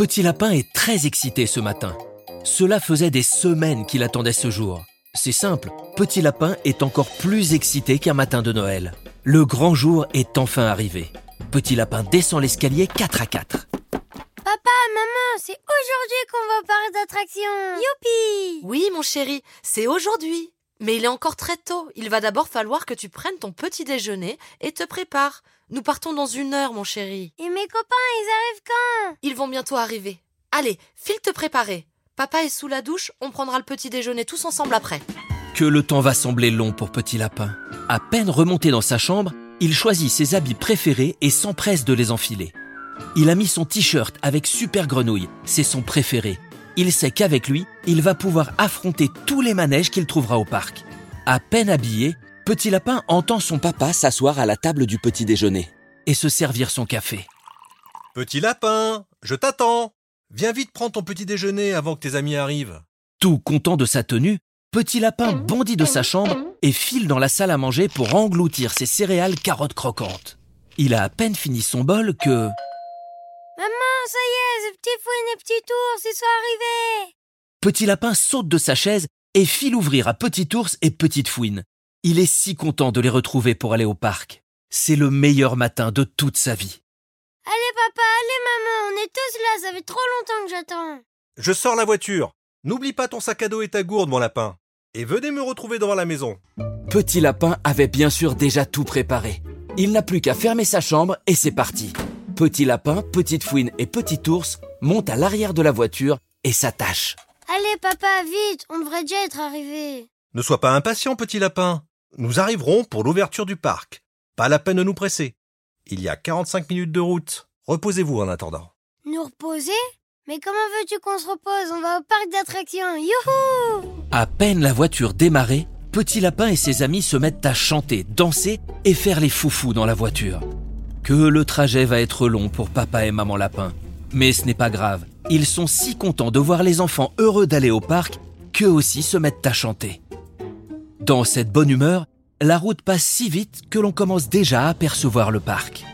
Petit Lapin est très excité ce matin. Cela faisait des semaines qu'il attendait ce jour. C'est simple, Petit Lapin est encore plus excité qu'un matin de Noël. Le grand jour est enfin arrivé. Petit Lapin descend l'escalier 4 à 4. Papa, maman, c'est aujourd'hui qu'on va au parc d'attractions. Youpi Oui, mon chéri, c'est aujourd'hui. Mais il est encore très tôt. Il va d'abord falloir que tu prennes ton petit déjeuner et te prépares. Nous partons dans une heure, mon chéri. Et mes copains, ils arrivent quand? Ils vont bientôt arriver. Allez, file te préparer. Papa est sous la douche, on prendra le petit déjeuner tous ensemble après. Que le temps va sembler long pour Petit Lapin. À peine remonté dans sa chambre, il choisit ses habits préférés et s'empresse de les enfiler. Il a mis son t-shirt avec Super Grenouille, c'est son préféré. Il sait qu'avec lui, il va pouvoir affronter tous les manèges qu'il trouvera au parc. À peine habillé, Petit Lapin entend son papa s'asseoir à la table du petit déjeuner et se servir son café. Petit lapin, je t'attends. Viens vite prendre ton petit déjeuner avant que tes amis arrivent. Tout content de sa tenue, Petit Lapin bondit de sa chambre et file dans la salle à manger pour engloutir ses céréales carottes croquantes. Il a à peine fini son bol que... Maman, ça y est, ce petit fouine et petit ours, ils sont arrivés Petit Lapin saute de sa chaise et file ouvrir à Petit Ours et Petite Fouine. Il est si content de les retrouver pour aller au parc. C'est le meilleur matin de toute sa vie. Allez papa, allez maman, on est tous là, ça fait trop longtemps que j'attends. Je sors la voiture. N'oublie pas ton sac à dos et ta gourde, mon lapin. Et venez me retrouver devant la maison. Petit Lapin avait bien sûr déjà tout préparé. Il n'a plus qu'à fermer sa chambre et c'est parti. Petit Lapin, Petite Fouine et Petit Ours montent à l'arrière de la voiture et s'attachent. Allez papa, vite, on devrait déjà être arrivés. Ne sois pas impatient, petit lapin. Nous arriverons pour l'ouverture du parc. Pas la peine de nous presser. Il y a 45 minutes de route. Reposez-vous en attendant. Nous reposer? Mais comment veux-tu qu'on se repose? On va au parc d'attractions, youhou À peine la voiture démarrée, Petit Lapin et ses amis se mettent à chanter, danser et faire les foufous dans la voiture. Que le trajet va être long pour papa et maman Lapin. Mais ce n'est pas grave. Ils sont si contents de voir les enfants heureux d'aller au parc qu'eux aussi se mettent à chanter. Dans cette bonne humeur, la route passe si vite que l'on commence déjà à apercevoir le parc.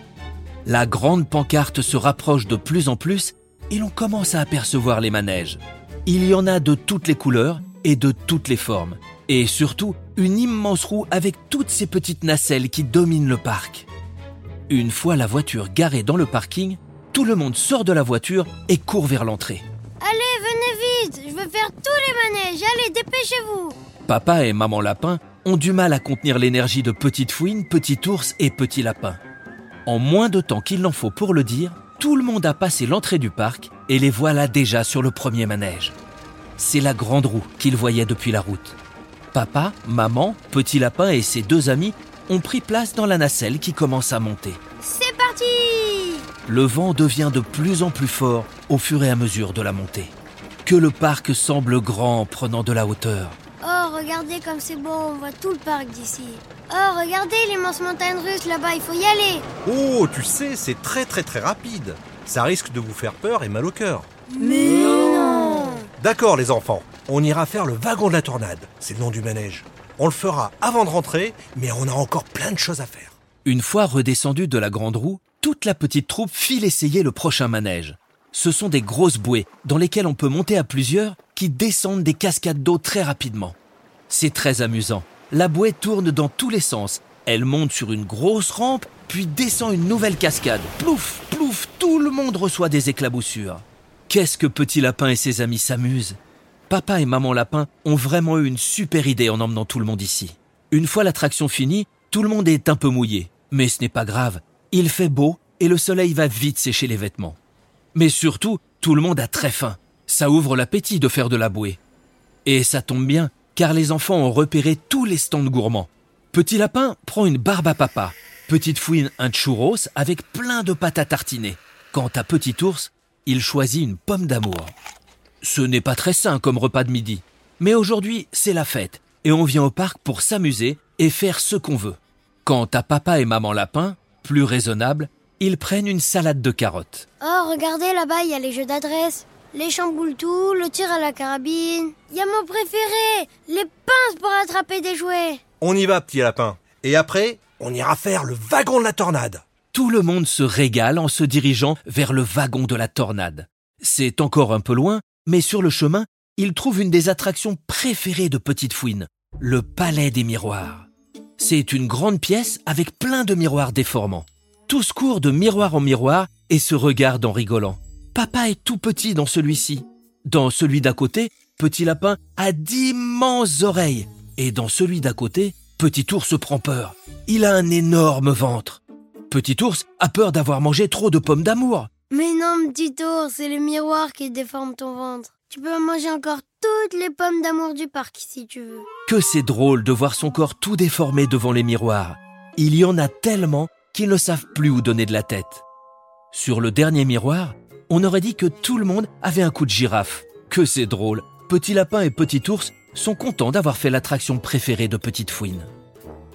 La grande pancarte se rapproche de plus en plus et l'on commence à apercevoir les manèges. Il y en a de toutes les couleurs et de toutes les formes. Et surtout, une immense roue avec toutes ces petites nacelles qui dominent le parc. Une fois la voiture garée dans le parking, tout le monde sort de la voiture et court vers l'entrée. Allez, venez vite, je veux faire tous les manèges, allez, dépêchez-vous Papa et maman lapin ont du mal à contenir l'énergie de Petite Fouine, Petit Ours et Petit Lapin. En moins de temps qu'il n'en faut pour le dire, tout le monde a passé l'entrée du parc et les voilà déjà sur le premier manège. C'est la grande roue qu'ils voyaient depuis la route. Papa, maman, Petit Lapin et ses deux amis ont pris place dans la nacelle qui commence à monter. C'est parti Le vent devient de plus en plus fort au fur et à mesure de la montée. Que le parc semble grand en prenant de la hauteur. Oh, regardez comme c'est beau, on voit tout le parc d'ici. Oh, regardez l'immense montagne russe là-bas, il faut y aller Oh, tu sais, c'est très très très rapide. Ça risque de vous faire peur et mal au cœur. Mais non D'accord les enfants, on ira faire le wagon de la tornade. C'est le nom du manège. On le fera avant de rentrer, mais on a encore plein de choses à faire. Une fois redescendu de la grande roue, toute la petite troupe file essayer le prochain manège. Ce sont des grosses bouées dans lesquelles on peut monter à plusieurs qui descendent des cascades d'eau très rapidement. C'est très amusant. La bouée tourne dans tous les sens. Elle monte sur une grosse rampe, puis descend une nouvelle cascade. Plouf, plouf, tout le monde reçoit des éclaboussures. Qu'est-ce que Petit Lapin et ses amis s'amusent Papa et Maman Lapin ont vraiment eu une super idée en emmenant tout le monde ici. Une fois l'attraction finie, tout le monde est un peu mouillé. Mais ce n'est pas grave. Il fait beau et le soleil va vite sécher les vêtements. Mais surtout, tout le monde a très faim. Ça ouvre l'appétit de faire de la bouée. Et ça tombe bien, car les enfants ont repéré tous les stands gourmands. Petit Lapin prend une barbe à papa. Petite Fouine un churros avec plein de pâtes à tartiner. Quant à Petit Ours, il choisit une pomme d'amour. Ce n'est pas très sain comme repas de midi. Mais aujourd'hui, c'est la fête et on vient au parc pour s'amuser et faire ce qu'on veut. Quant à papa et maman lapin, plus raisonnables, ils prennent une salade de carottes. Oh, regardez là-bas, il y a les jeux d'adresse. Les chamboule-tout, le tir à la carabine. Il y a mon préféré, les pinces pour attraper des jouets. On y va, petit lapin. Et après, on ira faire le wagon de la tornade. Tout le monde se régale en se dirigeant vers le wagon de la tornade. C'est encore un peu loin, mais sur le chemin, il trouve une des attractions préférées de Petite Fouine, le Palais des Miroirs. C'est une grande pièce avec plein de miroirs déformants. Tous courent de miroir en miroir et se regardent en rigolant. Papa est tout petit dans celui-ci. Dans celui d'à côté, Petit Lapin a d'immenses oreilles. Et dans celui d'à côté, Petit Ours prend peur. Il a un énorme ventre. Petit Ours a peur d'avoir mangé trop de pommes d'amour. Mais non, petit ours, c'est le miroir qui déforme ton ventre. Tu peux manger encore toutes les pommes d'amour du parc si tu veux. Que c'est drôle de voir son corps tout déformé devant les miroirs. Il y en a tellement qu'ils ne savent plus où donner de la tête. Sur le dernier miroir, on aurait dit que tout le monde avait un coup de girafe. Que c'est drôle. Petit Lapin et Petit Ours sont contents d'avoir fait l'attraction préférée de Petite Fouine.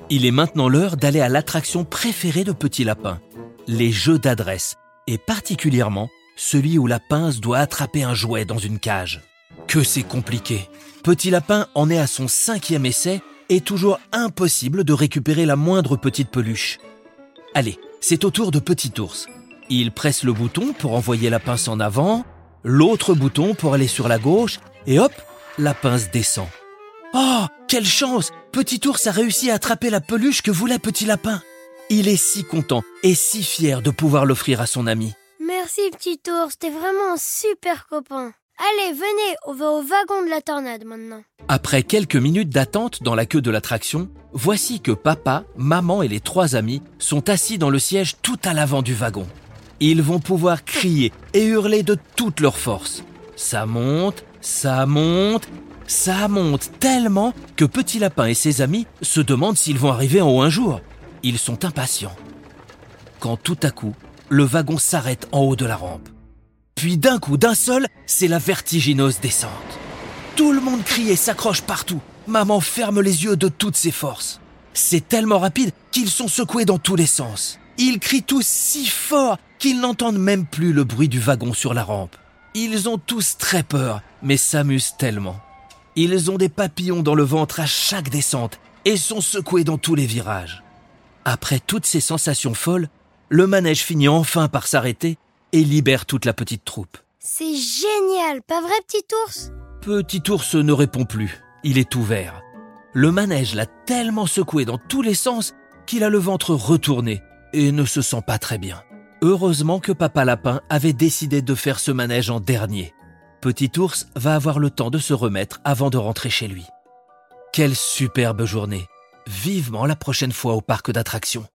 Il est maintenant l'heure d'aller à l'attraction préférée de Petit Lapin, les jeux d'adresse, et particulièrement celui où la pince doit attraper un jouet dans une cage. Que c'est compliqué. Petit Lapin en est à son cinquième essai et toujours impossible de récupérer la moindre petite peluche. Allez, c'est au tour de Petit Ours. Il presse le bouton pour envoyer la pince en avant, l'autre bouton pour aller sur la gauche, et hop, la pince descend. Oh, quelle chance Petit ours a réussi à attraper la peluche que voulait Petit Lapin. Il est si content et si fier de pouvoir l'offrir à son ami. Merci, petit ours, t'es vraiment un super copain. Allez, venez, on va au wagon de la tornade maintenant. Après quelques minutes d'attente dans la queue de l'attraction, voici que papa, maman et les trois amis sont assis dans le siège tout à l'avant du wagon. Ils vont pouvoir crier et hurler de toute leur force. Ça monte, ça monte, ça monte tellement que Petit Lapin et ses amis se demandent s'ils vont arriver en haut un jour. Ils sont impatients. Quand tout à coup, le wagon s'arrête en haut de la rampe. Puis d'un coup, d'un seul, c'est la vertigineuse descente. Tout le monde crie et s'accroche partout. Maman ferme les yeux de toutes ses forces. C'est tellement rapide qu'ils sont secoués dans tous les sens. Ils crient tous si fort qu'ils n'entendent même plus le bruit du wagon sur la rampe. Ils ont tous très peur, mais s'amusent tellement. Ils ont des papillons dans le ventre à chaque descente et sont secoués dans tous les virages. Après toutes ces sensations folles, le manège finit enfin par s'arrêter et libère toute la petite troupe. C'est génial, pas vrai, petit ours? Petit ours ne répond plus, il est ouvert. Le manège l'a tellement secoué dans tous les sens qu'il a le ventre retourné et ne se sent pas très bien. Heureusement que Papa Lapin avait décidé de faire ce manège en dernier. Petit ours va avoir le temps de se remettre avant de rentrer chez lui. Quelle superbe journée Vivement la prochaine fois au parc d'attractions.